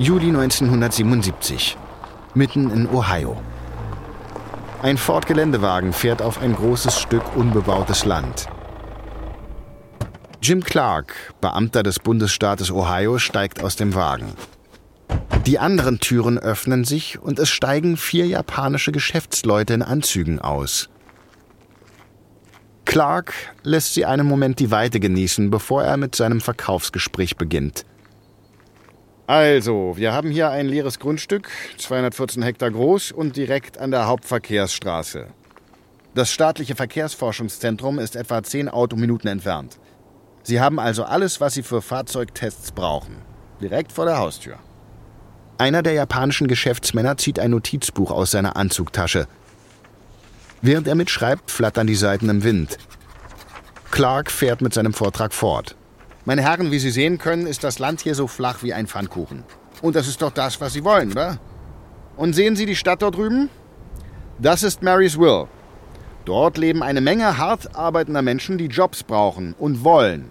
Juli 1977. Mitten in Ohio. Ein Ford-Geländewagen fährt auf ein großes Stück unbebautes Land. Jim Clark, Beamter des Bundesstaates Ohio, steigt aus dem Wagen. Die anderen Türen öffnen sich und es steigen vier japanische Geschäftsleute in Anzügen aus. Clark lässt sie einen Moment die Weite genießen, bevor er mit seinem Verkaufsgespräch beginnt. Also, wir haben hier ein leeres Grundstück, 214 Hektar groß und direkt an der Hauptverkehrsstraße. Das staatliche Verkehrsforschungszentrum ist etwa 10 Autominuten entfernt. Sie haben also alles, was Sie für Fahrzeugtests brauchen. Direkt vor der Haustür. Einer der japanischen Geschäftsmänner zieht ein Notizbuch aus seiner Anzugtasche. Während er mitschreibt, flattern die Seiten im Wind. Clark fährt mit seinem Vortrag fort. Meine Herren, wie Sie sehen können, ist das Land hier so flach wie ein Pfannkuchen. Und das ist doch das, was Sie wollen, oder? Und sehen Sie die Stadt dort drüben? Das ist Marysville. Dort leben eine Menge hart arbeitender Menschen, die Jobs brauchen und wollen.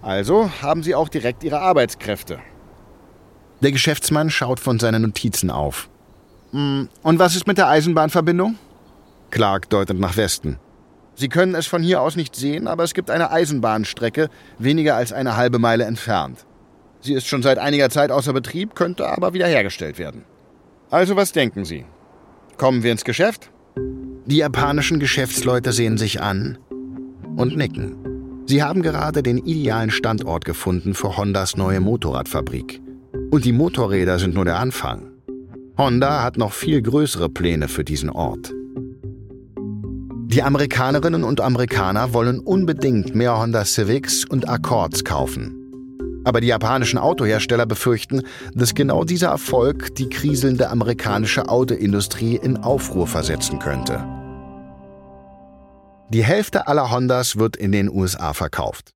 Also haben sie auch direkt ihre Arbeitskräfte. Der Geschäftsmann schaut von seinen Notizen auf. Hm, und was ist mit der Eisenbahnverbindung? Clark deutet nach Westen. Sie können es von hier aus nicht sehen, aber es gibt eine Eisenbahnstrecke weniger als eine halbe Meile entfernt. Sie ist schon seit einiger Zeit außer Betrieb, könnte aber wiederhergestellt werden. Also was denken Sie? Kommen wir ins Geschäft? Die japanischen Geschäftsleute sehen sich an und nicken. Sie haben gerade den idealen Standort gefunden für Hondas neue Motorradfabrik. Und die Motorräder sind nur der Anfang. Honda hat noch viel größere Pläne für diesen Ort. Die Amerikanerinnen und Amerikaner wollen unbedingt mehr Honda Civics und Accords kaufen. Aber die japanischen Autohersteller befürchten, dass genau dieser Erfolg die kriselnde amerikanische Autoindustrie in Aufruhr versetzen könnte. Die Hälfte aller Hondas wird in den USA verkauft.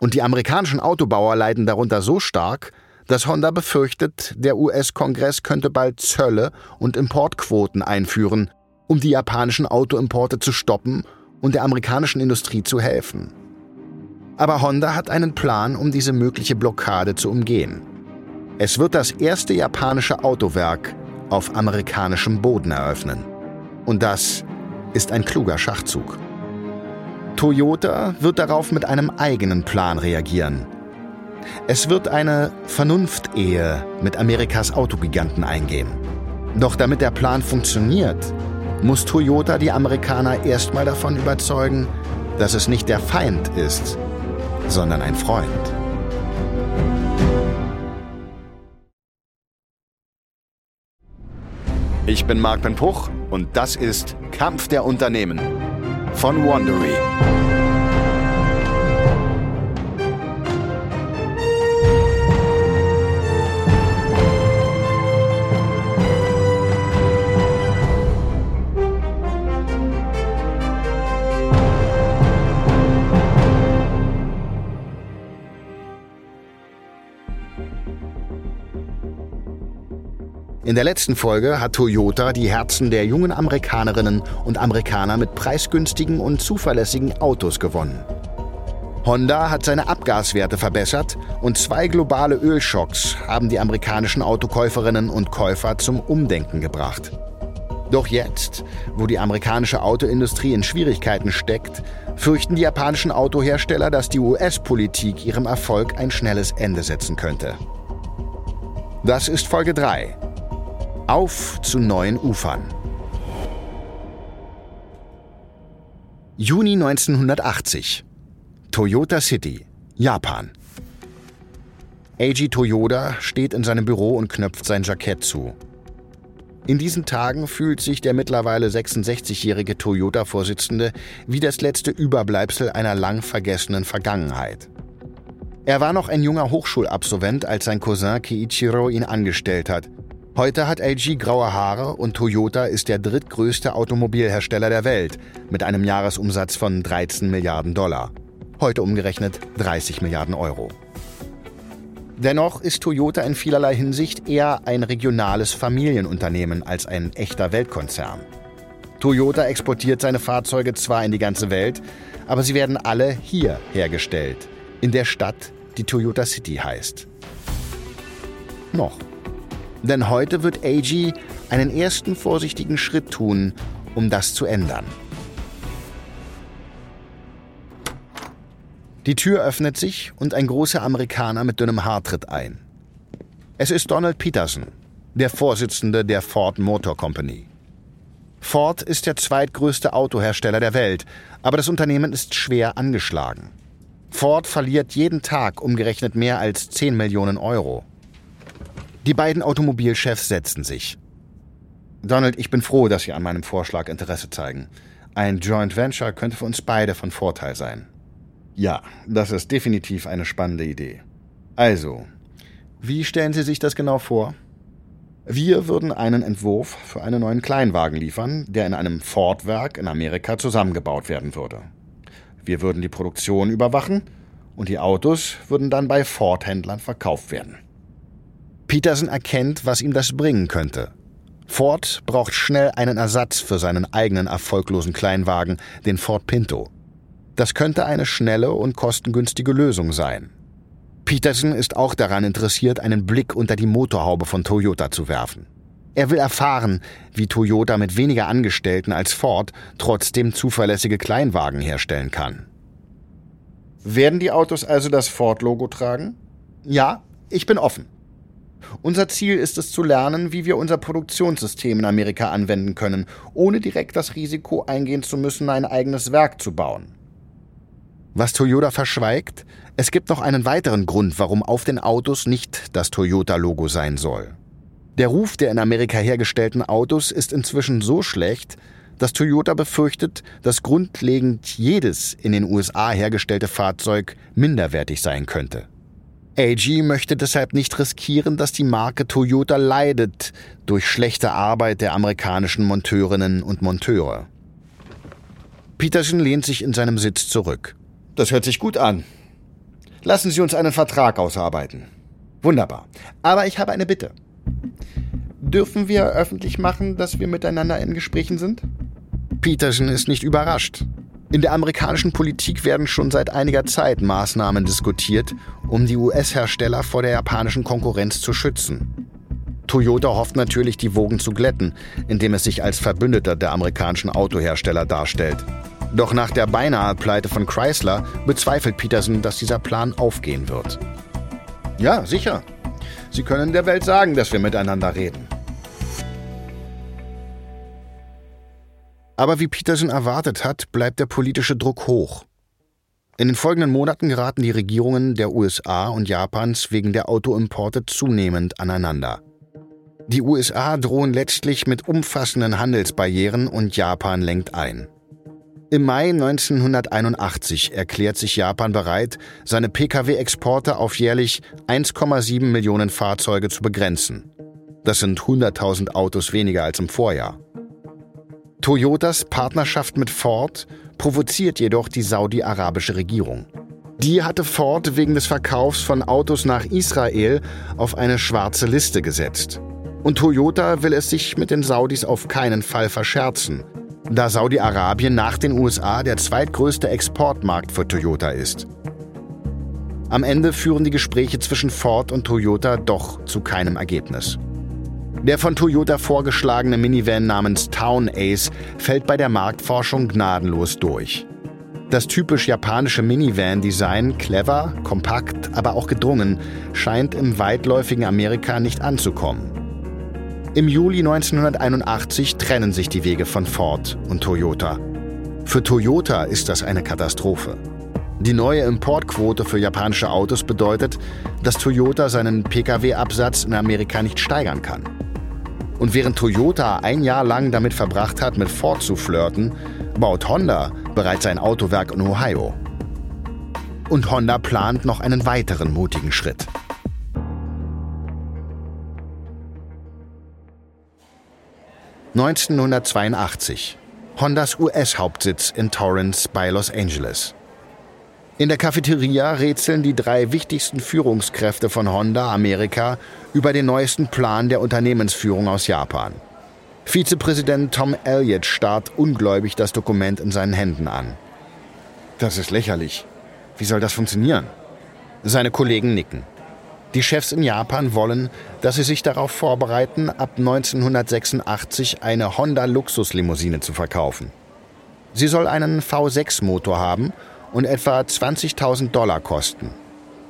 Und die amerikanischen Autobauer leiden darunter so stark, dass Honda befürchtet, der US-Kongress könnte bald Zölle und Importquoten einführen, um die japanischen Autoimporte zu stoppen und der amerikanischen Industrie zu helfen. Aber Honda hat einen Plan, um diese mögliche Blockade zu umgehen. Es wird das erste japanische Autowerk auf amerikanischem Boden eröffnen. Und das ist ein kluger Schachzug. Toyota wird darauf mit einem eigenen Plan reagieren. Es wird eine Vernunftehe mit Amerikas Autogiganten eingehen. Doch damit der Plan funktioniert, muss Toyota die Amerikaner erstmal davon überzeugen, dass es nicht der Feind ist, sondern ein Freund. Ich bin Marc Ben und das ist Kampf der Unternehmen von Wandery. In der letzten Folge hat Toyota die Herzen der jungen Amerikanerinnen und Amerikaner mit preisgünstigen und zuverlässigen Autos gewonnen. Honda hat seine Abgaswerte verbessert und zwei globale Ölschocks haben die amerikanischen Autokäuferinnen und Käufer zum Umdenken gebracht. Doch jetzt, wo die amerikanische Autoindustrie in Schwierigkeiten steckt, fürchten die japanischen Autohersteller, dass die US-Politik ihrem Erfolg ein schnelles Ende setzen könnte. Das ist Folge 3 auf zu neuen Ufern. Juni 1980. Toyota City, Japan. Eiji Toyoda steht in seinem Büro und knöpft sein Jackett zu. In diesen Tagen fühlt sich der mittlerweile 66-jährige Toyota-Vorsitzende wie das letzte Überbleibsel einer lang vergessenen Vergangenheit. Er war noch ein junger Hochschulabsolvent, als sein Cousin Kiichiro ihn angestellt hat – Heute hat LG graue Haare und Toyota ist der drittgrößte Automobilhersteller der Welt mit einem Jahresumsatz von 13 Milliarden Dollar. Heute umgerechnet 30 Milliarden Euro. Dennoch ist Toyota in vielerlei Hinsicht eher ein regionales Familienunternehmen als ein echter Weltkonzern. Toyota exportiert seine Fahrzeuge zwar in die ganze Welt, aber sie werden alle hier hergestellt, in der Stadt, die Toyota City heißt. noch. Denn heute wird AG einen ersten vorsichtigen Schritt tun, um das zu ändern. Die Tür öffnet sich und ein großer Amerikaner mit dünnem Haar tritt ein. Es ist Donald Peterson, der Vorsitzende der Ford Motor Company. Ford ist der zweitgrößte Autohersteller der Welt, aber das Unternehmen ist schwer angeschlagen. Ford verliert jeden Tag umgerechnet mehr als 10 Millionen Euro. Die beiden Automobilchefs setzen sich. Donald, ich bin froh, dass Sie an meinem Vorschlag Interesse zeigen. Ein Joint Venture könnte für uns beide von Vorteil sein. Ja, das ist definitiv eine spannende Idee. Also, wie stellen Sie sich das genau vor? Wir würden einen Entwurf für einen neuen Kleinwagen liefern, der in einem Ford-Werk in Amerika zusammengebaut werden würde. Wir würden die Produktion überwachen und die Autos würden dann bei Ford-Händlern verkauft werden. Peterson erkennt, was ihm das bringen könnte. Ford braucht schnell einen Ersatz für seinen eigenen erfolglosen Kleinwagen, den Ford Pinto. Das könnte eine schnelle und kostengünstige Lösung sein. Peterson ist auch daran interessiert, einen Blick unter die Motorhaube von Toyota zu werfen. Er will erfahren, wie Toyota mit weniger Angestellten als Ford trotzdem zuverlässige Kleinwagen herstellen kann. Werden die Autos also das Ford-Logo tragen? Ja, ich bin offen. Unser Ziel ist es zu lernen, wie wir unser Produktionssystem in Amerika anwenden können, ohne direkt das Risiko eingehen zu müssen, ein eigenes Werk zu bauen. Was Toyota verschweigt, es gibt noch einen weiteren Grund, warum auf den Autos nicht das Toyota-Logo sein soll. Der Ruf der in Amerika hergestellten Autos ist inzwischen so schlecht, dass Toyota befürchtet, dass grundlegend jedes in den USA hergestellte Fahrzeug minderwertig sein könnte. AG möchte deshalb nicht riskieren, dass die Marke Toyota leidet durch schlechte Arbeit der amerikanischen Monteurinnen und Monteure. Peterson lehnt sich in seinem Sitz zurück. Das hört sich gut an. Lassen Sie uns einen Vertrag ausarbeiten. Wunderbar. Aber ich habe eine Bitte. Dürfen wir öffentlich machen, dass wir miteinander in Gesprächen sind? Peterson ist nicht überrascht. In der amerikanischen Politik werden schon seit einiger Zeit Maßnahmen diskutiert, um die US-Hersteller vor der japanischen Konkurrenz zu schützen. Toyota hofft natürlich, die Wogen zu glätten, indem es sich als Verbündeter der amerikanischen Autohersteller darstellt. Doch nach der beinahe Pleite von Chrysler bezweifelt Peterson, dass dieser Plan aufgehen wird. Ja, sicher. Sie können der Welt sagen, dass wir miteinander reden. Aber wie Peterson erwartet hat, bleibt der politische Druck hoch. In den folgenden Monaten geraten die Regierungen der USA und Japans wegen der Autoimporte zunehmend aneinander. Die USA drohen letztlich mit umfassenden Handelsbarrieren und Japan lenkt ein. Im Mai 1981 erklärt sich Japan bereit, seine Pkw-Exporte auf jährlich 1,7 Millionen Fahrzeuge zu begrenzen. Das sind 100.000 Autos weniger als im Vorjahr. Toyotas Partnerschaft mit Ford provoziert jedoch die saudi-arabische Regierung. Die hatte Ford wegen des Verkaufs von Autos nach Israel auf eine schwarze Liste gesetzt. Und Toyota will es sich mit den Saudis auf keinen Fall verscherzen da Saudi-Arabien nach den USA der zweitgrößte Exportmarkt für Toyota ist. Am Ende führen die Gespräche zwischen Ford und Toyota doch zu keinem Ergebnis. Der von Toyota vorgeschlagene Minivan namens Town Ace fällt bei der Marktforschung gnadenlos durch. Das typisch japanische Minivan-Design, clever, kompakt, aber auch gedrungen, scheint im weitläufigen Amerika nicht anzukommen. Im Juli 1981 trennen sich die Wege von Ford und Toyota. Für Toyota ist das eine Katastrophe. Die neue Importquote für japanische Autos bedeutet, dass Toyota seinen Pkw-Absatz in Amerika nicht steigern kann. Und während Toyota ein Jahr lang damit verbracht hat, mit Ford zu flirten, baut Honda bereits ein Autowerk in Ohio. Und Honda plant noch einen weiteren mutigen Schritt. 1982. Hondas US-Hauptsitz in Torrance bei Los Angeles. In der Cafeteria rätseln die drei wichtigsten Führungskräfte von Honda Amerika über den neuesten Plan der Unternehmensführung aus Japan. Vizepräsident Tom Elliott starrt ungläubig das Dokument in seinen Händen an. Das ist lächerlich. Wie soll das funktionieren? Seine Kollegen nicken. Die Chefs in Japan wollen, dass sie sich darauf vorbereiten, ab 1986 eine Honda Luxuslimousine zu verkaufen. Sie soll einen V6-Motor haben und etwa 20.000 Dollar kosten.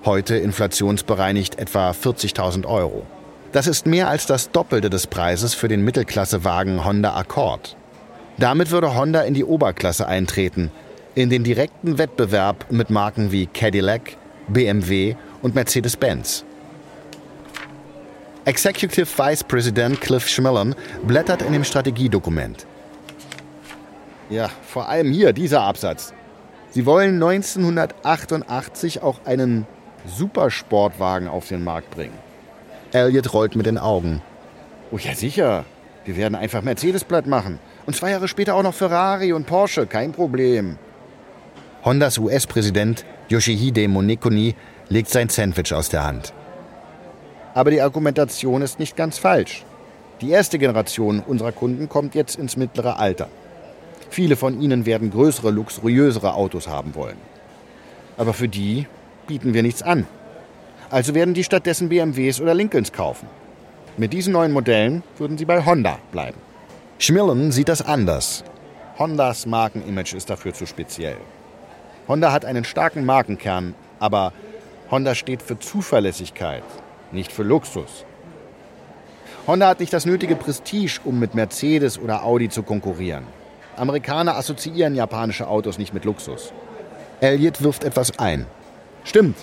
Heute inflationsbereinigt etwa 40.000 Euro. Das ist mehr als das Doppelte des Preises für den Mittelklassewagen Honda Accord. Damit würde Honda in die Oberklasse eintreten, in den direkten Wettbewerb mit Marken wie Cadillac, BMW und Mercedes-Benz. Executive Vice President Cliff Schmillen blättert in dem Strategiedokument. Ja, vor allem hier dieser Absatz. Sie wollen 1988 auch einen Supersportwagen auf den Markt bringen. Elliot rollt mit den Augen. Oh ja, sicher. Wir werden einfach Mercedes platt machen. Und zwei Jahre später auch noch Ferrari und Porsche, kein Problem. Hondas US-Präsident Yoshihide Monekuni legt sein Sandwich aus der Hand. Aber die Argumentation ist nicht ganz falsch. Die erste Generation unserer Kunden kommt jetzt ins mittlere Alter. Viele von ihnen werden größere, luxuriösere Autos haben wollen. Aber für die bieten wir nichts an. Also werden die stattdessen BMWs oder Lincolns kaufen. Mit diesen neuen Modellen würden sie bei Honda bleiben. Schmillen sieht das anders. Hondas Markenimage ist dafür zu speziell. Honda hat einen starken Markenkern, aber Honda steht für Zuverlässigkeit, nicht für Luxus. Honda hat nicht das nötige Prestige, um mit Mercedes oder Audi zu konkurrieren. Amerikaner assoziieren japanische Autos nicht mit Luxus. Elliot wirft etwas ein. Stimmt.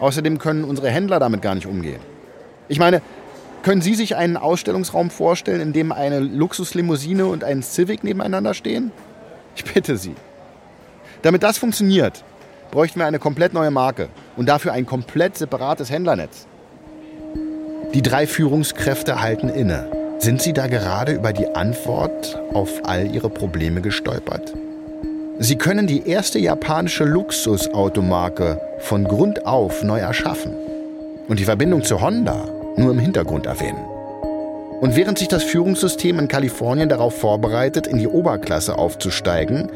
Außerdem können unsere Händler damit gar nicht umgehen. Ich meine, können Sie sich einen Ausstellungsraum vorstellen, in dem eine Luxuslimousine und ein Civic nebeneinander stehen? Ich bitte Sie. Damit das funktioniert, bräuchten wir eine komplett neue Marke und dafür ein komplett separates Händlernetz. Die drei Führungskräfte halten inne. Sind Sie da gerade über die Antwort auf all Ihre Probleme gestolpert? Sie können die erste japanische Luxusautomarke von Grund auf neu erschaffen und die Verbindung zu Honda nur im Hintergrund erwähnen. Und während sich das Führungssystem in Kalifornien darauf vorbereitet, in die Oberklasse aufzusteigen,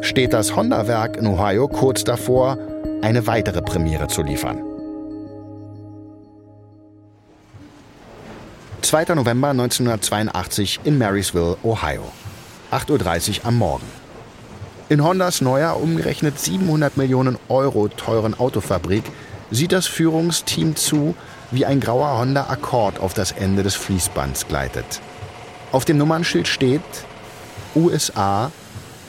steht das Honda-Werk in Ohio kurz davor, eine weitere Premiere zu liefern. 2. November 1982 in Marysville, Ohio. 8.30 Uhr am Morgen. In Hondas neuer, umgerechnet 700 Millionen Euro teuren Autofabrik sieht das Führungsteam zu, wie ein grauer Honda Accord auf das Ende des Fließbands gleitet. Auf dem Nummernschild steht USA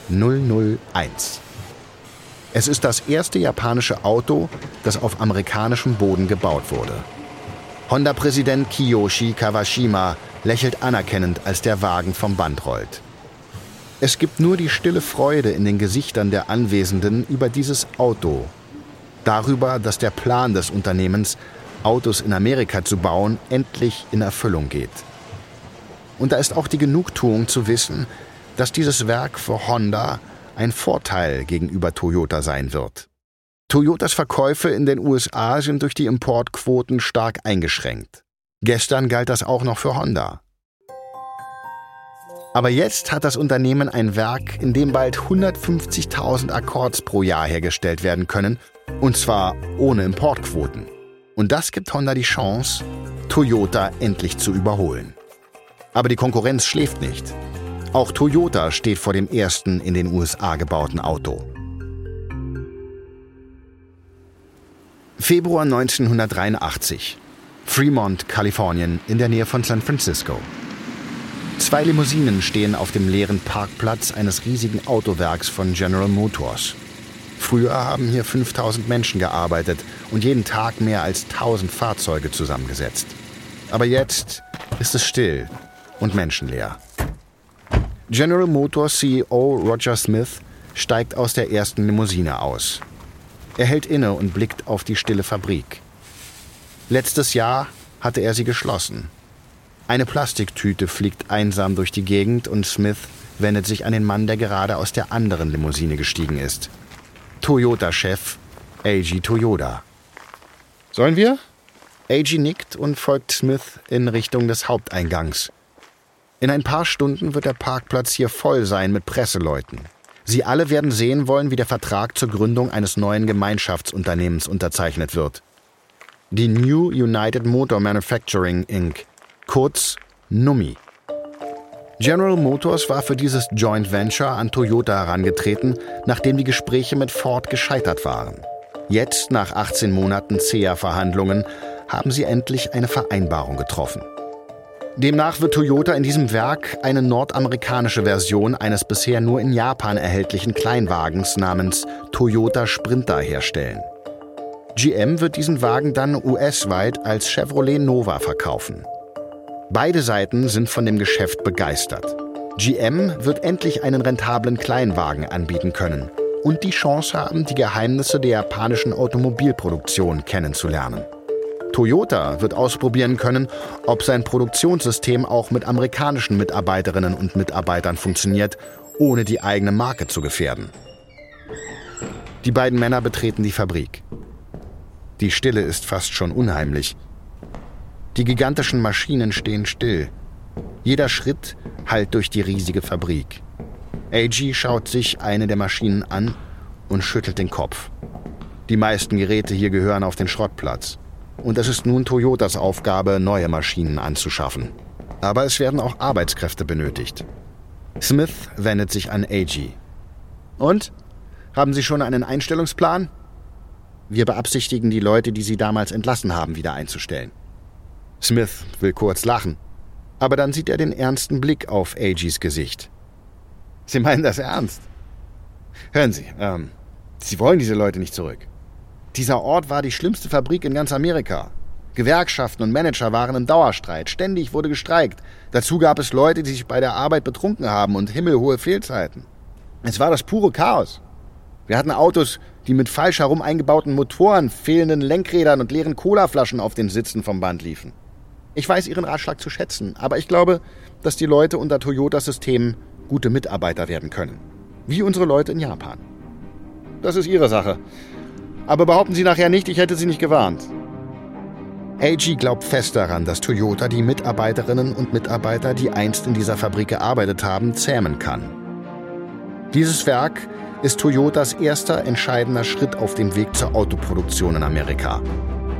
001. Es ist das erste japanische Auto, das auf amerikanischem Boden gebaut wurde. Honda-Präsident Kiyoshi Kawashima lächelt anerkennend, als der Wagen vom Band rollt. Es gibt nur die stille Freude in den Gesichtern der Anwesenden über dieses Auto, darüber, dass der Plan des Unternehmens Autos in Amerika zu bauen, endlich in Erfüllung geht. Und da ist auch die Genugtuung zu wissen, dass dieses Werk für Honda ein Vorteil gegenüber Toyota sein wird. Toyotas Verkäufe in den USA sind durch die Importquoten stark eingeschränkt. Gestern galt das auch noch für Honda. Aber jetzt hat das Unternehmen ein Werk, in dem bald 150.000 Akkords pro Jahr hergestellt werden können, und zwar ohne Importquoten. Und das gibt Honda die Chance, Toyota endlich zu überholen. Aber die Konkurrenz schläft nicht. Auch Toyota steht vor dem ersten in den USA gebauten Auto. Februar 1983. Fremont, Kalifornien, in der Nähe von San Francisco. Zwei Limousinen stehen auf dem leeren Parkplatz eines riesigen Autowerks von General Motors. Früher haben hier 5000 Menschen gearbeitet und jeden Tag mehr als 1000 Fahrzeuge zusammengesetzt. Aber jetzt ist es still und menschenleer. General Motors CEO Roger Smith steigt aus der ersten Limousine aus. Er hält inne und blickt auf die stille Fabrik. Letztes Jahr hatte er sie geschlossen. Eine Plastiktüte fliegt einsam durch die Gegend und Smith wendet sich an den Mann, der gerade aus der anderen Limousine gestiegen ist. Toyota-Chef Eiji Toyoda. Sollen wir? Eiji nickt und folgt Smith in Richtung des Haupteingangs. In ein paar Stunden wird der Parkplatz hier voll sein mit Presseleuten. Sie alle werden sehen wollen, wie der Vertrag zur Gründung eines neuen Gemeinschaftsunternehmens unterzeichnet wird. die New United Motor Manufacturing Inc., kurz NUMMI. General Motors war für dieses Joint Venture an Toyota herangetreten, nachdem die Gespräche mit Ford gescheitert waren. Jetzt, nach 18 Monaten zäher Verhandlungen, haben sie endlich eine Vereinbarung getroffen. Demnach wird Toyota in diesem Werk eine nordamerikanische Version eines bisher nur in Japan erhältlichen Kleinwagens namens Toyota Sprinter herstellen. GM wird diesen Wagen dann US-weit als Chevrolet Nova verkaufen. Beide Seiten sind von dem Geschäft begeistert. GM wird endlich einen rentablen Kleinwagen anbieten können und die Chance haben, die Geheimnisse der japanischen Automobilproduktion kennenzulernen. Toyota wird ausprobieren können, ob sein Produktionssystem auch mit amerikanischen Mitarbeiterinnen und Mitarbeitern funktioniert, ohne die eigene Marke zu gefährden. Die beiden Männer betreten die Fabrik. Die Stille ist fast schon unheimlich. Die gigantischen Maschinen stehen still. Jeder Schritt hallt durch die riesige Fabrik. AG schaut sich eine der Maschinen an und schüttelt den Kopf. Die meisten Geräte hier gehören auf den Schrottplatz. Und es ist nun Toyotas Aufgabe, neue Maschinen anzuschaffen. Aber es werden auch Arbeitskräfte benötigt. Smith wendet sich an AG. Und? Haben Sie schon einen Einstellungsplan? Wir beabsichtigen, die Leute, die Sie damals entlassen haben, wieder einzustellen. Smith will kurz lachen, aber dann sieht er den ernsten Blick auf Agis Gesicht. Sie meinen das ernst? Hören Sie, ähm, Sie wollen diese Leute nicht zurück. Dieser Ort war die schlimmste Fabrik in ganz Amerika. Gewerkschaften und Manager waren im Dauerstreit. Ständig wurde gestreikt. Dazu gab es Leute, die sich bei der Arbeit betrunken haben und himmelhohe Fehlzeiten. Es war das pure Chaos. Wir hatten Autos, die mit falsch herum eingebauten Motoren, fehlenden Lenkrädern und leeren Colaflaschen auf den Sitzen vom Band liefen. Ich weiß Ihren Ratschlag zu schätzen, aber ich glaube, dass die Leute unter Toyotas System gute Mitarbeiter werden können. Wie unsere Leute in Japan. Das ist Ihre Sache. Aber behaupten Sie nachher nicht, ich hätte Sie nicht gewarnt. AG glaubt fest daran, dass Toyota die Mitarbeiterinnen und Mitarbeiter, die einst in dieser Fabrik gearbeitet haben, zähmen kann. Dieses Werk ist Toyotas erster entscheidender Schritt auf dem Weg zur Autoproduktion in Amerika.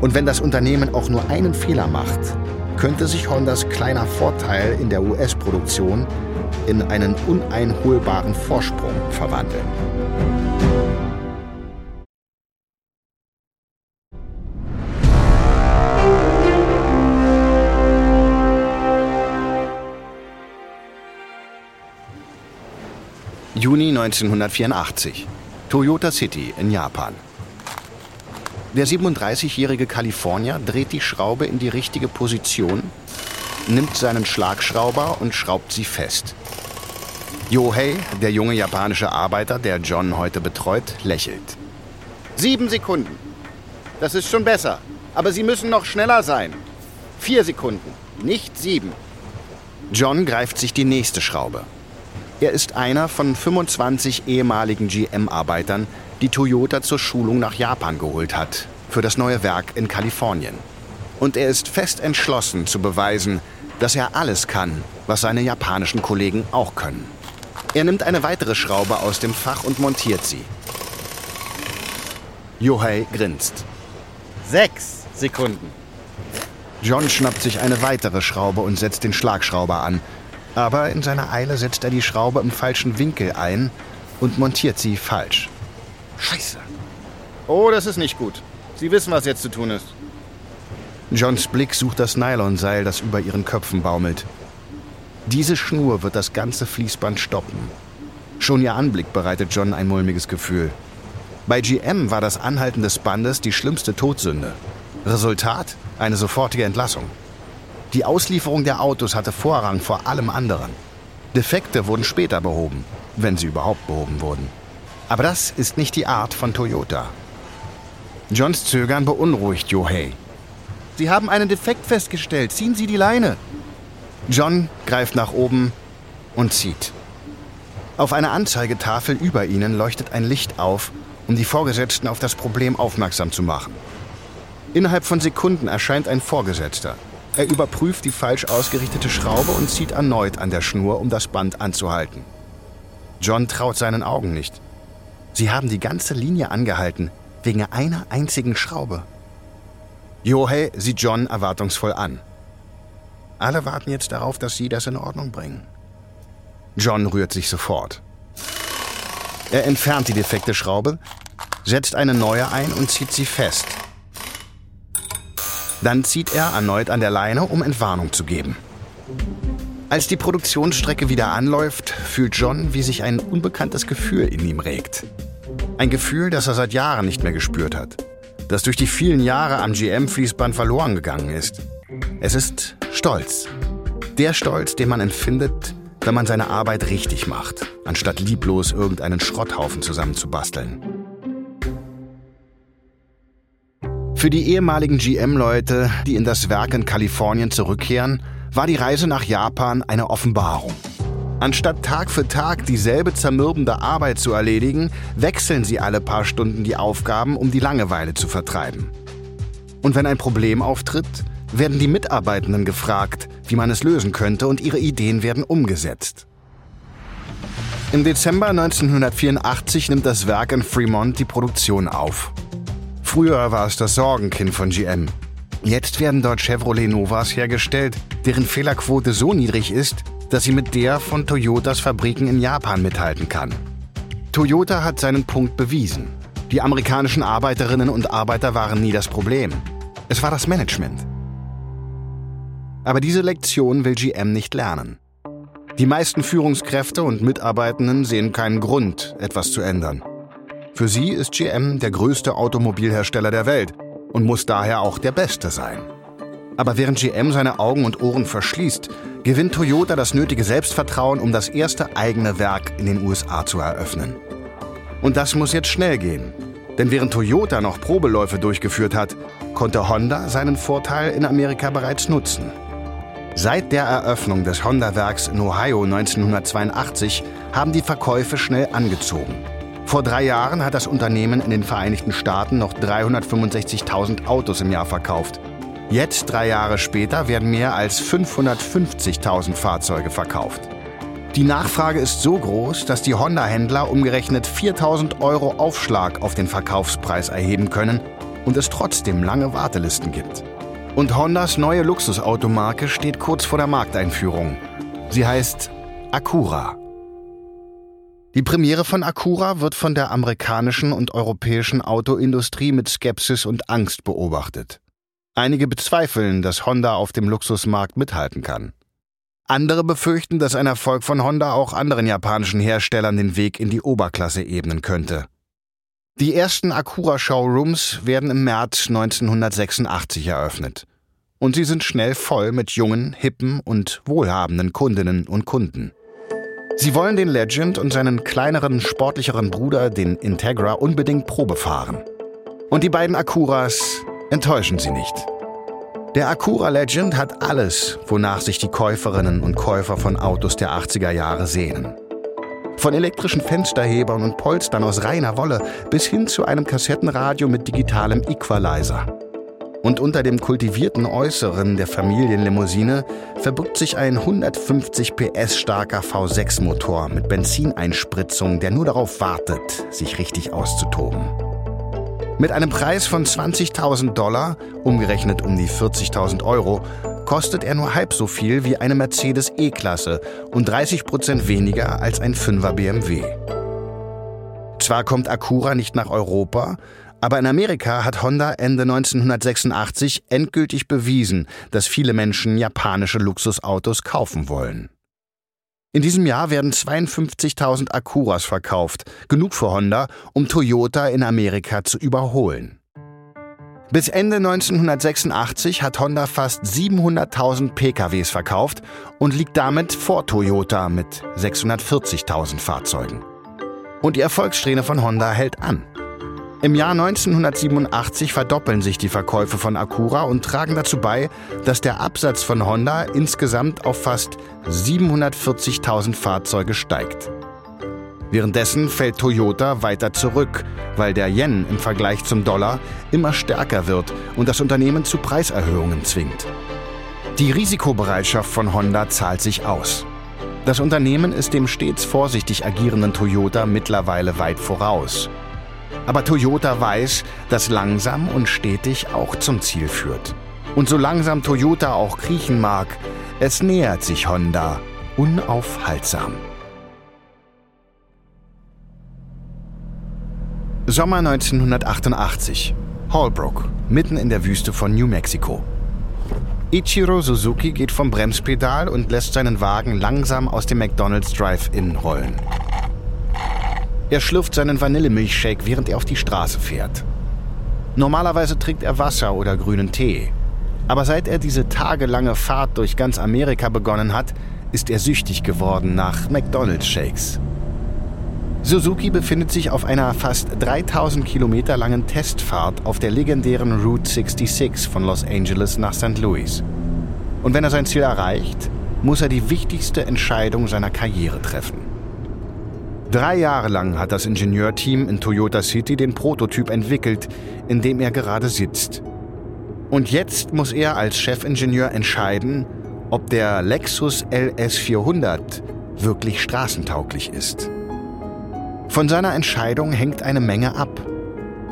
Und wenn das Unternehmen auch nur einen Fehler macht, könnte sich Hondas kleiner Vorteil in der US-Produktion in einen uneinholbaren Vorsprung verwandeln. Juni 1984. Toyota City in Japan. Der 37-jährige Kalifornier dreht die Schraube in die richtige Position, nimmt seinen Schlagschrauber und schraubt sie fest. Yohei, der junge japanische Arbeiter, der John heute betreut, lächelt. Sieben Sekunden. Das ist schon besser. Aber Sie müssen noch schneller sein. Vier Sekunden, nicht sieben. John greift sich die nächste Schraube. Er ist einer von 25 ehemaligen GM-Arbeitern, die Toyota zur Schulung nach Japan geholt hat, für das neue Werk in Kalifornien. Und er ist fest entschlossen zu beweisen, dass er alles kann, was seine japanischen Kollegen auch können. Er nimmt eine weitere Schraube aus dem Fach und montiert sie. Yohei grinst. Sechs Sekunden. John schnappt sich eine weitere Schraube und setzt den Schlagschrauber an. Aber in seiner Eile setzt er die Schraube im falschen Winkel ein und montiert sie falsch. Scheiße. Oh, das ist nicht gut. Sie wissen, was jetzt zu tun ist. Johns Blick sucht das Nylonseil, das über ihren Köpfen baumelt. Diese Schnur wird das ganze Fließband stoppen. Schon ihr Anblick bereitet John ein mulmiges Gefühl. Bei GM war das Anhalten des Bandes die schlimmste Todsünde. Resultat? Eine sofortige Entlassung. Die Auslieferung der Autos hatte Vorrang vor allem anderen. Defekte wurden später behoben, wenn sie überhaupt behoben wurden. Aber das ist nicht die Art von Toyota. Johns Zögern beunruhigt Yohei. Sie haben einen Defekt festgestellt. Ziehen Sie die Leine. John greift nach oben und zieht. Auf einer Anzeigetafel über ihnen leuchtet ein Licht auf, um die Vorgesetzten auf das Problem aufmerksam zu machen. Innerhalb von Sekunden erscheint ein Vorgesetzter. Er überprüft die falsch ausgerichtete Schraube und zieht erneut an der Schnur, um das Band anzuhalten. John traut seinen Augen nicht. Sie haben die ganze Linie angehalten, wegen einer einzigen Schraube. Yohei sieht John erwartungsvoll an. Alle warten jetzt darauf, dass Sie das in Ordnung bringen. John rührt sich sofort. Er entfernt die defekte Schraube, setzt eine neue ein und zieht sie fest. Dann zieht er erneut an der Leine, um Entwarnung zu geben. Als die Produktionsstrecke wieder anläuft, fühlt John, wie sich ein unbekanntes Gefühl in ihm regt. Ein Gefühl, das er seit Jahren nicht mehr gespürt hat. Das durch die vielen Jahre am GM-Fließband verloren gegangen ist. Es ist Stolz. Der Stolz, den man empfindet, wenn man seine Arbeit richtig macht, anstatt lieblos irgendeinen Schrotthaufen zusammenzubasteln. Für die ehemaligen GM-Leute, die in das Werk in Kalifornien zurückkehren, war die Reise nach Japan eine Offenbarung. Anstatt Tag für Tag dieselbe zermürbende Arbeit zu erledigen, wechseln sie alle paar Stunden die Aufgaben, um die Langeweile zu vertreiben. Und wenn ein Problem auftritt, werden die Mitarbeitenden gefragt, wie man es lösen könnte, und ihre Ideen werden umgesetzt. Im Dezember 1984 nimmt das Werk in Fremont die Produktion auf. Früher war es das Sorgenkind von GM. Jetzt werden dort Chevrolet Novas hergestellt, deren Fehlerquote so niedrig ist, dass sie mit der von Toyotas Fabriken in Japan mithalten kann. Toyota hat seinen Punkt bewiesen. Die amerikanischen Arbeiterinnen und Arbeiter waren nie das Problem. Es war das Management. Aber diese Lektion will GM nicht lernen. Die meisten Führungskräfte und Mitarbeitenden sehen keinen Grund, etwas zu ändern. Für sie ist GM der größte Automobilhersteller der Welt und muss daher auch der Beste sein. Aber während GM seine Augen und Ohren verschließt, gewinnt Toyota das nötige Selbstvertrauen, um das erste eigene Werk in den USA zu eröffnen. Und das muss jetzt schnell gehen. Denn während Toyota noch Probeläufe durchgeführt hat, konnte Honda seinen Vorteil in Amerika bereits nutzen. Seit der Eröffnung des Honda-Werks in Ohio 1982 haben die Verkäufe schnell angezogen. Vor drei Jahren hat das Unternehmen in den Vereinigten Staaten noch 365.000 Autos im Jahr verkauft. Jetzt, drei Jahre später, werden mehr als 550.000 Fahrzeuge verkauft. Die Nachfrage ist so groß, dass die Honda-Händler umgerechnet 4.000 Euro Aufschlag auf den Verkaufspreis erheben können und es trotzdem lange Wartelisten gibt. Und Hondas neue Luxusautomarke steht kurz vor der Markteinführung. Sie heißt Acura. Die Premiere von Acura wird von der amerikanischen und europäischen Autoindustrie mit Skepsis und Angst beobachtet. Einige bezweifeln, dass Honda auf dem Luxusmarkt mithalten kann. Andere befürchten, dass ein Erfolg von Honda auch anderen japanischen Herstellern den Weg in die Oberklasse ebnen könnte. Die ersten Acura Showrooms werden im März 1986 eröffnet. Und sie sind schnell voll mit jungen, hippen und wohlhabenden Kundinnen und Kunden. Sie wollen den Legend und seinen kleineren, sportlicheren Bruder, den Integra, unbedingt Probe fahren. Und die beiden Acuras enttäuschen sie nicht. Der Acura Legend hat alles, wonach sich die Käuferinnen und Käufer von Autos der 80er Jahre sehnen. Von elektrischen Fensterhebern und Polstern aus reiner Wolle bis hin zu einem Kassettenradio mit digitalem Equalizer. Und unter dem kultivierten Äußeren der Familienlimousine verbirgt sich ein 150 PS starker V6-Motor mit Benzineinspritzung, der nur darauf wartet, sich richtig auszutoben. Mit einem Preis von 20.000 Dollar, umgerechnet um die 40.000 Euro, kostet er nur halb so viel wie eine Mercedes E-Klasse und 30 Prozent weniger als ein 5er BMW. Zwar kommt Acura nicht nach Europa, aber in Amerika hat Honda Ende 1986 endgültig bewiesen, dass viele Menschen japanische Luxusautos kaufen wollen. In diesem Jahr werden 52.000 Acuras verkauft, genug für Honda, um Toyota in Amerika zu überholen. Bis Ende 1986 hat Honda fast 700.000 PKWs verkauft und liegt damit vor Toyota mit 640.000 Fahrzeugen. Und die Erfolgssträhne von Honda hält an. Im Jahr 1987 verdoppeln sich die Verkäufe von Acura und tragen dazu bei, dass der Absatz von Honda insgesamt auf fast 740.000 Fahrzeuge steigt. Währenddessen fällt Toyota weiter zurück, weil der Yen im Vergleich zum Dollar immer stärker wird und das Unternehmen zu Preiserhöhungen zwingt. Die Risikobereitschaft von Honda zahlt sich aus. Das Unternehmen ist dem stets vorsichtig agierenden Toyota mittlerweile weit voraus. Aber Toyota weiß, dass langsam und stetig auch zum Ziel führt. Und so langsam Toyota auch kriechen mag, es nähert sich Honda unaufhaltsam. Sommer 1988. Hallbrook, mitten in der Wüste von New Mexico. Ichiro Suzuki geht vom Bremspedal und lässt seinen Wagen langsam aus dem McDonald's Drive-In rollen. Er schlürft seinen Vanillemilchshake, während er auf die Straße fährt. Normalerweise trinkt er Wasser oder grünen Tee. Aber seit er diese tagelange Fahrt durch ganz Amerika begonnen hat, ist er süchtig geworden nach McDonald's Shakes. Suzuki befindet sich auf einer fast 3000 Kilometer langen Testfahrt auf der legendären Route 66 von Los Angeles nach St. Louis. Und wenn er sein Ziel erreicht, muss er die wichtigste Entscheidung seiner Karriere treffen. Drei Jahre lang hat das Ingenieurteam in Toyota City den Prototyp entwickelt, in dem er gerade sitzt. Und jetzt muss er als Chefingenieur entscheiden, ob der Lexus LS400 wirklich straßentauglich ist. Von seiner Entscheidung hängt eine Menge ab.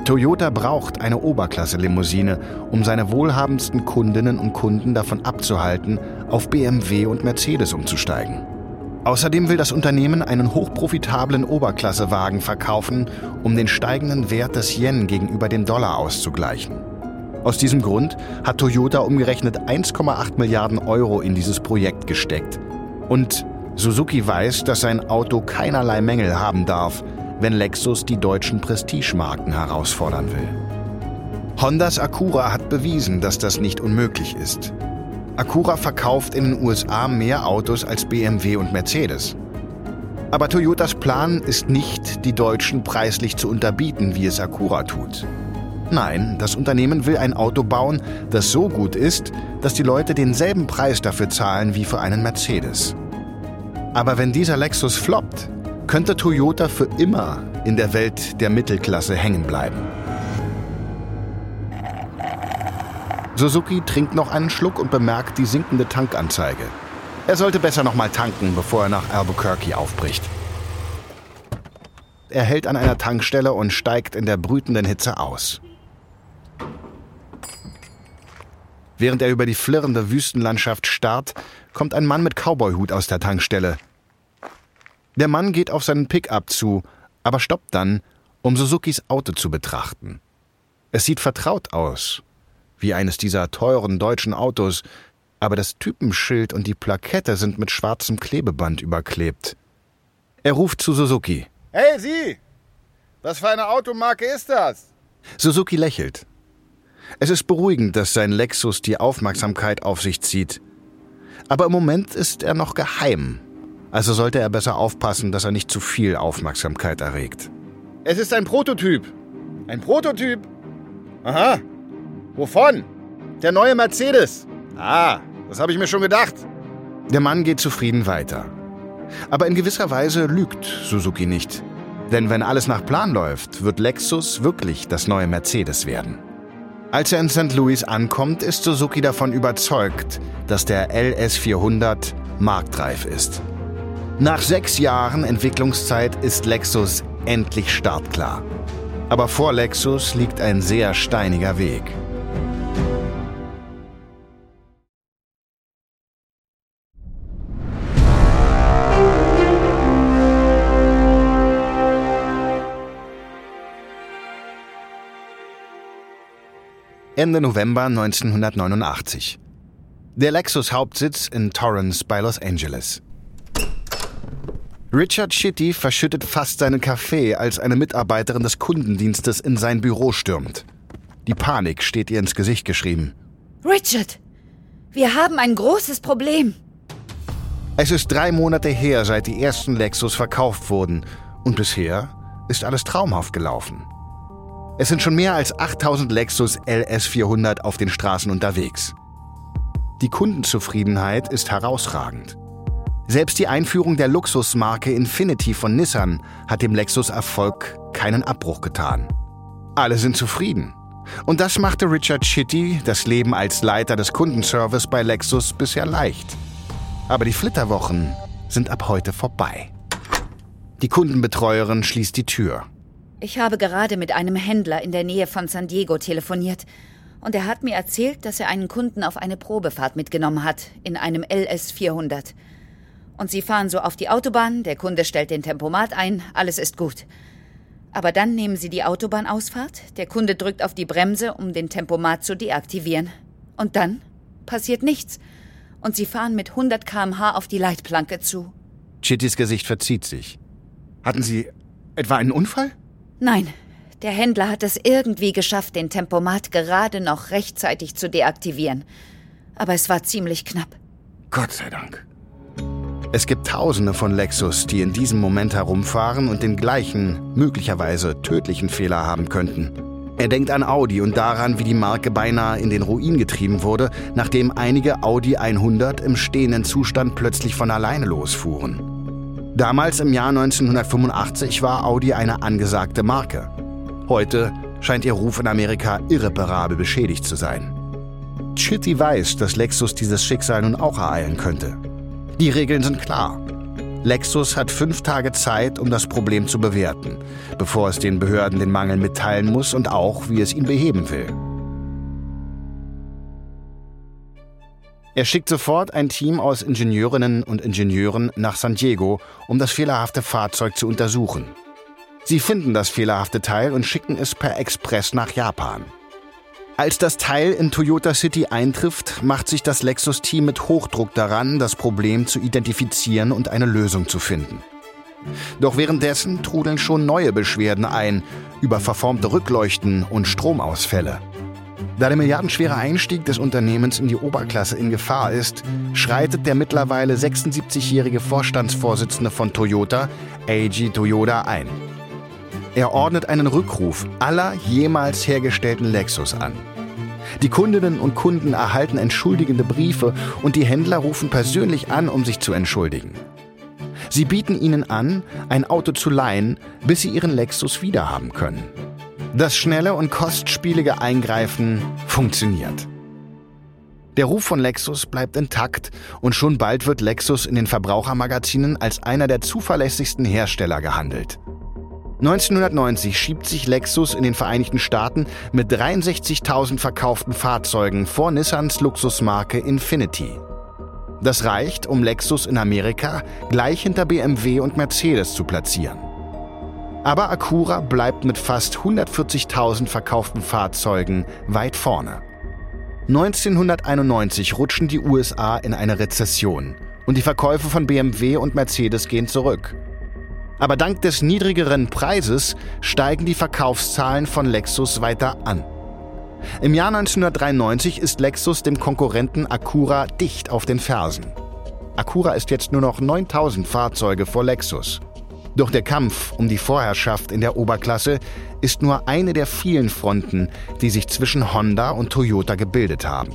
Toyota braucht eine Oberklasse-Limousine, um seine wohlhabendsten Kundinnen und Kunden davon abzuhalten, auf BMW und Mercedes umzusteigen. Außerdem will das Unternehmen einen hochprofitablen Oberklassewagen verkaufen, um den steigenden Wert des Yen gegenüber dem Dollar auszugleichen. Aus diesem Grund hat Toyota umgerechnet 1,8 Milliarden Euro in dieses Projekt gesteckt. Und Suzuki weiß, dass sein Auto keinerlei Mängel haben darf, wenn Lexus die deutschen Prestigemarken herausfordern will. Hondas Acura hat bewiesen, dass das nicht unmöglich ist. Acura verkauft in den USA mehr Autos als BMW und Mercedes. Aber Toyotas Plan ist nicht, die Deutschen preislich zu unterbieten, wie es Acura tut. Nein, das Unternehmen will ein Auto bauen, das so gut ist, dass die Leute denselben Preis dafür zahlen wie für einen Mercedes. Aber wenn dieser Lexus floppt, könnte Toyota für immer in der Welt der Mittelklasse hängen bleiben. Suzuki trinkt noch einen Schluck und bemerkt die sinkende Tankanzeige. Er sollte besser noch mal tanken, bevor er nach Albuquerque aufbricht. Er hält an einer Tankstelle und steigt in der brütenden Hitze aus. Während er über die flirrende Wüstenlandschaft starrt, kommt ein Mann mit Cowboyhut aus der Tankstelle. Der Mann geht auf seinen Pickup zu, aber stoppt dann, um Suzukis Auto zu betrachten. Es sieht vertraut aus, wie eines dieser teuren deutschen Autos, aber das Typenschild und die Plakette sind mit schwarzem Klebeband überklebt. Er ruft zu Suzuki. Hey Sie! Was für eine Automarke ist das? Suzuki lächelt. Es ist beruhigend, dass sein Lexus die Aufmerksamkeit auf sich zieht. Aber im Moment ist er noch geheim. Also sollte er besser aufpassen, dass er nicht zu viel Aufmerksamkeit erregt. Es ist ein Prototyp. Ein Prototyp? Aha. Wovon? Der neue Mercedes. Ah, das habe ich mir schon gedacht. Der Mann geht zufrieden weiter. Aber in gewisser Weise lügt Suzuki nicht. Denn wenn alles nach Plan läuft, wird Lexus wirklich das neue Mercedes werden. Als er in St. Louis ankommt, ist Suzuki davon überzeugt, dass der LS400 marktreif ist. Nach sechs Jahren Entwicklungszeit ist Lexus endlich startklar. Aber vor Lexus liegt ein sehr steiniger Weg. Ende November 1989. Der Lexus-Hauptsitz in Torrance bei Los Angeles. Richard Shitty verschüttet fast seinen Kaffee, als eine Mitarbeiterin des Kundendienstes in sein Büro stürmt. Die Panik steht ihr ins Gesicht geschrieben. Richard, wir haben ein großes Problem. Es ist drei Monate her, seit die ersten Lexus verkauft wurden. Und bisher ist alles traumhaft gelaufen. Es sind schon mehr als 8000 Lexus LS400 auf den Straßen unterwegs. Die Kundenzufriedenheit ist herausragend. Selbst die Einführung der Luxusmarke Infinity von Nissan hat dem Lexus Erfolg keinen Abbruch getan. Alle sind zufrieden. Und das machte Richard Chitty das Leben als Leiter des Kundenservice bei Lexus bisher leicht. Aber die Flitterwochen sind ab heute vorbei. Die Kundenbetreuerin schließt die Tür. Ich habe gerade mit einem Händler in der Nähe von San Diego telefoniert und er hat mir erzählt, dass er einen Kunden auf eine Probefahrt mitgenommen hat in einem LS 400. Und sie fahren so auf die Autobahn, der Kunde stellt den Tempomat ein, alles ist gut. Aber dann nehmen sie die Autobahnausfahrt, der Kunde drückt auf die Bremse, um den Tempomat zu deaktivieren. Und dann passiert nichts. Und sie fahren mit 100 km/h auf die Leitplanke zu. Chittys Gesicht verzieht sich. Hatten Sie etwa einen Unfall? Nein, der Händler hat es irgendwie geschafft, den Tempomat gerade noch rechtzeitig zu deaktivieren. Aber es war ziemlich knapp. Gott sei Dank. Es gibt Tausende von Lexus, die in diesem Moment herumfahren und den gleichen, möglicherweise tödlichen Fehler haben könnten. Er denkt an Audi und daran, wie die Marke beinahe in den Ruin getrieben wurde, nachdem einige Audi 100 im stehenden Zustand plötzlich von alleine losfuhren. Damals im Jahr 1985 war Audi eine angesagte Marke. Heute scheint ihr Ruf in Amerika irreparabel beschädigt zu sein. Chitty weiß, dass Lexus dieses Schicksal nun auch ereilen könnte. Die Regeln sind klar. Lexus hat fünf Tage Zeit, um das Problem zu bewerten, bevor es den Behörden den Mangel mitteilen muss und auch, wie es ihn beheben will. Er schickt sofort ein Team aus Ingenieurinnen und Ingenieuren nach San Diego, um das fehlerhafte Fahrzeug zu untersuchen. Sie finden das fehlerhafte Teil und schicken es per Express nach Japan. Als das Teil in Toyota City eintrifft, macht sich das Lexus-Team mit Hochdruck daran, das Problem zu identifizieren und eine Lösung zu finden. Doch währenddessen trudeln schon neue Beschwerden ein über verformte Rückleuchten und Stromausfälle. Da der milliardenschwere Einstieg des Unternehmens in die Oberklasse in Gefahr ist, schreitet der mittlerweile 76-jährige Vorstandsvorsitzende von Toyota, Eiji Toyoda, ein. Er ordnet einen Rückruf aller jemals hergestellten Lexus an. Die Kundinnen und Kunden erhalten entschuldigende Briefe und die Händler rufen persönlich an, um sich zu entschuldigen. Sie bieten ihnen an, ein Auto zu leihen, bis sie ihren Lexus wiederhaben können. Das schnelle und kostspielige Eingreifen funktioniert. Der Ruf von Lexus bleibt intakt und schon bald wird Lexus in den Verbrauchermagazinen als einer der zuverlässigsten Hersteller gehandelt. 1990 schiebt sich Lexus in den Vereinigten Staaten mit 63.000 verkauften Fahrzeugen vor Nissans Luxusmarke Infinity. Das reicht, um Lexus in Amerika gleich hinter BMW und Mercedes zu platzieren. Aber Acura bleibt mit fast 140.000 verkauften Fahrzeugen weit vorne. 1991 rutschen die USA in eine Rezession und die Verkäufe von BMW und Mercedes gehen zurück. Aber dank des niedrigeren Preises steigen die Verkaufszahlen von Lexus weiter an. Im Jahr 1993 ist Lexus dem Konkurrenten Acura dicht auf den Fersen. Acura ist jetzt nur noch 9000 Fahrzeuge vor Lexus. Doch der Kampf um die Vorherrschaft in der Oberklasse ist nur eine der vielen Fronten, die sich zwischen Honda und Toyota gebildet haben.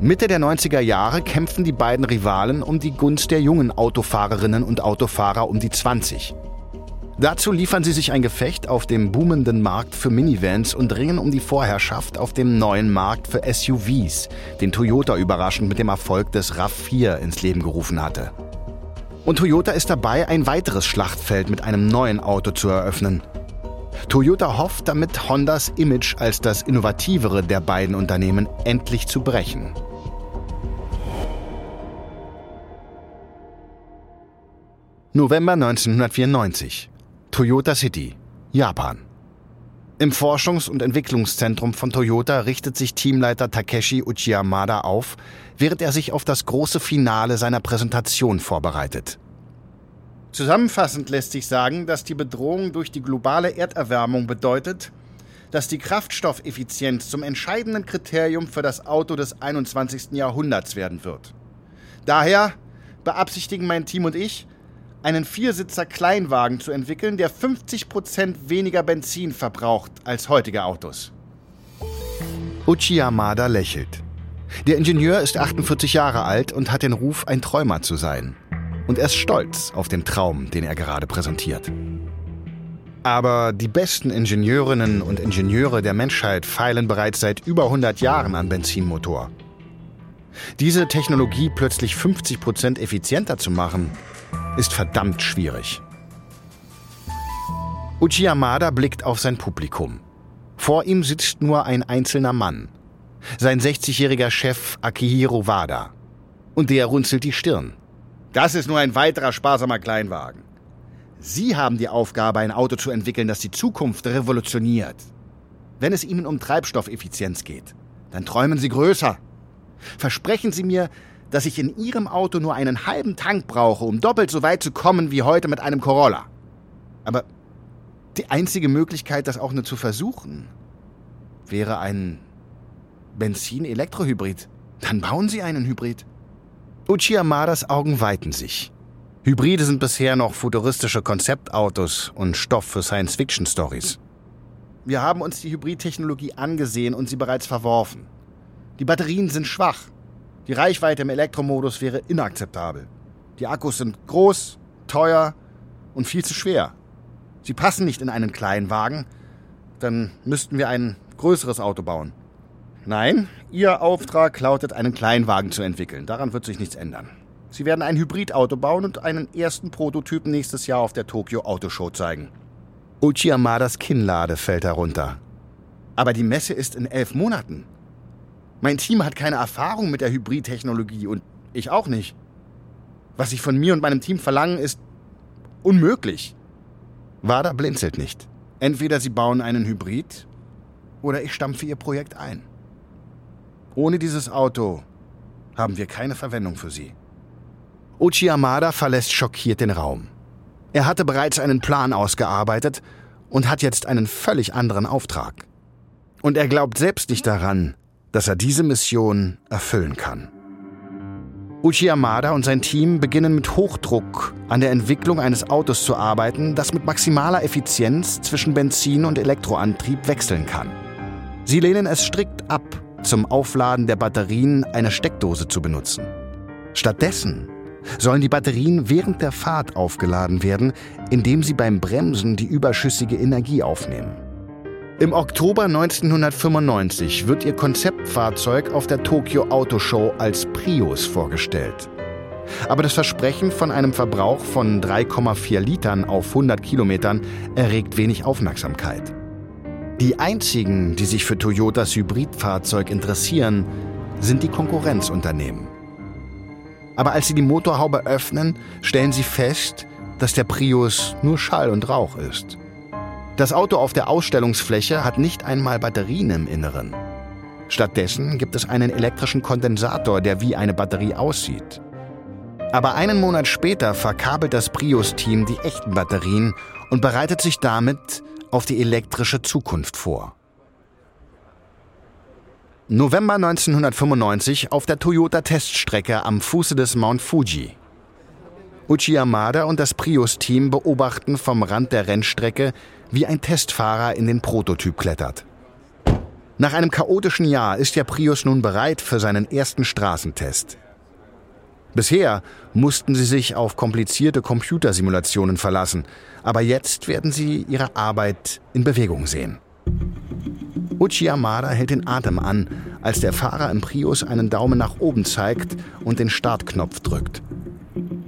Mitte der 90er Jahre kämpfen die beiden Rivalen um die Gunst der jungen Autofahrerinnen und Autofahrer um die 20. Dazu liefern sie sich ein Gefecht auf dem boomenden Markt für Minivans und ringen um die Vorherrschaft auf dem neuen Markt für SUVs, den Toyota überraschend mit dem Erfolg des RAV4 ins Leben gerufen hatte. Und Toyota ist dabei, ein weiteres Schlachtfeld mit einem neuen Auto zu eröffnen. Toyota hofft damit, Hondas Image als das innovativere der beiden Unternehmen endlich zu brechen. November 1994. Toyota City, Japan. Im Forschungs- und Entwicklungszentrum von Toyota richtet sich Teamleiter Takeshi Uchiyamada auf, während er sich auf das große Finale seiner Präsentation vorbereitet. Zusammenfassend lässt sich sagen, dass die Bedrohung durch die globale Erderwärmung bedeutet, dass die Kraftstoffeffizienz zum entscheidenden Kriterium für das Auto des 21. Jahrhunderts werden wird. Daher beabsichtigen mein Team und ich, einen Viersitzer Kleinwagen zu entwickeln, der 50% weniger Benzin verbraucht als heutige Autos. Uchi Yamada lächelt. Der Ingenieur ist 48 Jahre alt und hat den Ruf, ein Träumer zu sein. Und er ist stolz auf den Traum, den er gerade präsentiert. Aber die besten Ingenieurinnen und Ingenieure der Menschheit feilen bereits seit über 100 Jahren an Benzinmotor. Diese Technologie plötzlich 50% effizienter zu machen, ist verdammt schwierig. Uchi Yamada blickt auf sein Publikum. Vor ihm sitzt nur ein einzelner Mann. Sein 60-jähriger Chef Akihiro Wada. Und der runzelt die Stirn. Das ist nur ein weiterer sparsamer Kleinwagen. Sie haben die Aufgabe, ein Auto zu entwickeln, das die Zukunft revolutioniert. Wenn es Ihnen um Treibstoffeffizienz geht, dann träumen Sie größer. Versprechen Sie mir, dass ich in Ihrem Auto nur einen halben Tank brauche, um doppelt so weit zu kommen wie heute mit einem Corolla. Aber die einzige Möglichkeit, das auch nur zu versuchen, wäre ein Benzin-Elektrohybrid. Dann bauen Sie einen Hybrid. Uchi Amadas Augen weiten sich. Hybride sind bisher noch futuristische Konzeptautos und Stoff für Science-Fiction-Stories. Wir haben uns die Hybridtechnologie angesehen und sie bereits verworfen. Die Batterien sind schwach. Die Reichweite im Elektromodus wäre inakzeptabel. Die Akkus sind groß, teuer und viel zu schwer. Sie passen nicht in einen kleinen Wagen. Dann müssten wir ein größeres Auto bauen. Nein, Ihr Auftrag lautet, einen Kleinwagen zu entwickeln. Daran wird sich nichts ändern. Sie werden ein Hybridauto bauen und einen ersten Prototypen nächstes Jahr auf der Tokyo Autoshow zeigen. Uchi Amadas Kinnlade fällt herunter. Aber die Messe ist in elf Monaten. Mein Team hat keine Erfahrung mit der Hybridtechnologie und ich auch nicht. Was Sie von mir und meinem Team verlangen, ist unmöglich. Wada blinzelt nicht. Entweder Sie bauen einen Hybrid oder ich stampfe Ihr Projekt ein. Ohne dieses Auto haben wir keine Verwendung für Sie. Uchi Amada verlässt schockiert den Raum. Er hatte bereits einen Plan ausgearbeitet und hat jetzt einen völlig anderen Auftrag. Und er glaubt selbst nicht daran, dass er diese Mission erfüllen kann. Uchi Yamada und sein Team beginnen mit Hochdruck an der Entwicklung eines Autos zu arbeiten, das mit maximaler Effizienz zwischen Benzin- und Elektroantrieb wechseln kann. Sie lehnen es strikt ab, zum Aufladen der Batterien eine Steckdose zu benutzen. Stattdessen sollen die Batterien während der Fahrt aufgeladen werden, indem sie beim Bremsen die überschüssige Energie aufnehmen. Im Oktober 1995 wird ihr Konzeptfahrzeug auf der Tokyo Auto Show als Prius vorgestellt. Aber das Versprechen von einem Verbrauch von 3,4 Litern auf 100 Kilometern erregt wenig Aufmerksamkeit. Die einzigen, die sich für Toyotas Hybridfahrzeug interessieren, sind die Konkurrenzunternehmen. Aber als sie die Motorhaube öffnen, stellen sie fest, dass der Prius nur Schall und Rauch ist. Das Auto auf der Ausstellungsfläche hat nicht einmal Batterien im Inneren. Stattdessen gibt es einen elektrischen Kondensator, der wie eine Batterie aussieht. Aber einen Monat später verkabelt das Prius-Team die echten Batterien und bereitet sich damit auf die elektrische Zukunft vor. November 1995 auf der Toyota-Teststrecke am Fuße des Mount Fuji. Uchi Yamada und das Prius-Team beobachten vom Rand der Rennstrecke, wie ein Testfahrer in den Prototyp klettert. Nach einem chaotischen Jahr ist der Prius nun bereit für seinen ersten Straßentest. Bisher mussten sie sich auf komplizierte Computersimulationen verlassen, aber jetzt werden sie ihre Arbeit in Bewegung sehen. Uchi Yamada hält den Atem an, als der Fahrer im Prius einen Daumen nach oben zeigt und den Startknopf drückt.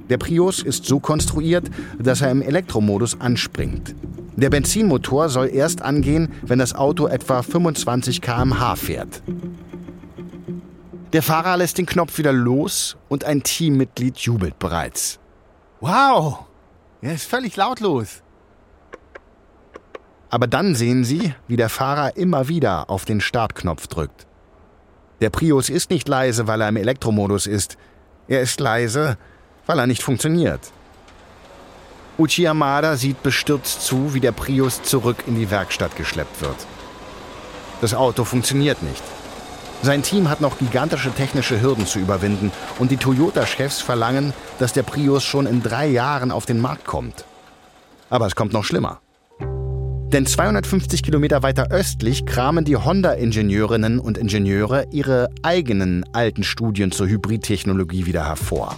Der Prius ist so konstruiert, dass er im Elektromodus anspringt. Der Benzinmotor soll erst angehen, wenn das Auto etwa 25 km/h fährt. Der Fahrer lässt den Knopf wieder los und ein Teammitglied jubelt bereits. Wow, er ist völlig lautlos. Aber dann sehen Sie, wie der Fahrer immer wieder auf den Startknopf drückt. Der Prius ist nicht leise, weil er im Elektromodus ist. Er ist leise, weil er nicht funktioniert. Uchi Yamada sieht bestürzt zu, wie der Prius zurück in die Werkstatt geschleppt wird. Das Auto funktioniert nicht. Sein Team hat noch gigantische technische Hürden zu überwinden und die Toyota-Chefs verlangen, dass der Prius schon in drei Jahren auf den Markt kommt. Aber es kommt noch schlimmer. Denn 250 Kilometer weiter östlich kramen die Honda-Ingenieurinnen und Ingenieure ihre eigenen alten Studien zur Hybridtechnologie wieder hervor.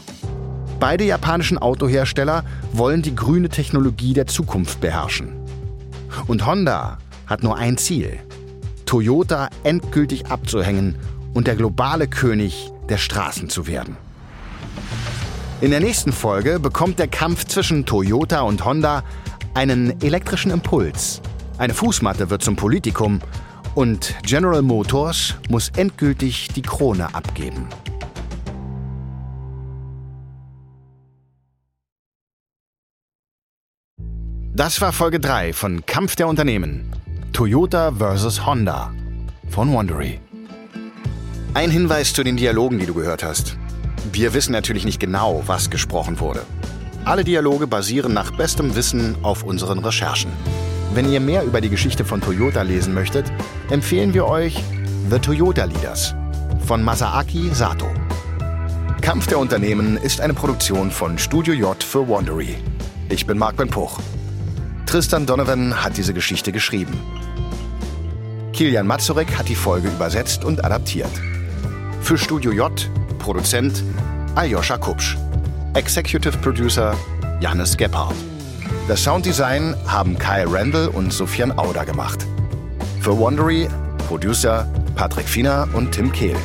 Beide japanischen Autohersteller wollen die grüne Technologie der Zukunft beherrschen. Und Honda hat nur ein Ziel, Toyota endgültig abzuhängen und der globale König der Straßen zu werden. In der nächsten Folge bekommt der Kampf zwischen Toyota und Honda einen elektrischen Impuls. Eine Fußmatte wird zum Politikum und General Motors muss endgültig die Krone abgeben. Das war Folge 3 von Kampf der Unternehmen. Toyota vs. Honda von Wondery. Ein Hinweis zu den Dialogen, die du gehört hast. Wir wissen natürlich nicht genau, was gesprochen wurde. Alle Dialoge basieren nach bestem Wissen auf unseren Recherchen. Wenn ihr mehr über die Geschichte von Toyota lesen möchtet, empfehlen wir euch The Toyota Leaders von Masaaki Sato. Kampf der Unternehmen ist eine Produktion von Studio J für Wandery. Ich bin Marc Ben Puch. Tristan Donovan hat diese Geschichte geschrieben. Kilian Mazurek hat die Folge übersetzt und adaptiert. Für Studio J Produzent Aljoscha Kupsch. Executive Producer Janis Gebhardt. Das Sounddesign haben Kyle Randall und Sofian Auda gemacht. Für Wondery Producer Patrick Fiener und Tim Kehl.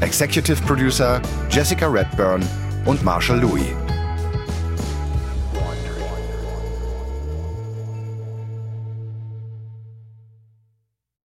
Executive Producer Jessica Redburn und Marshall Louis.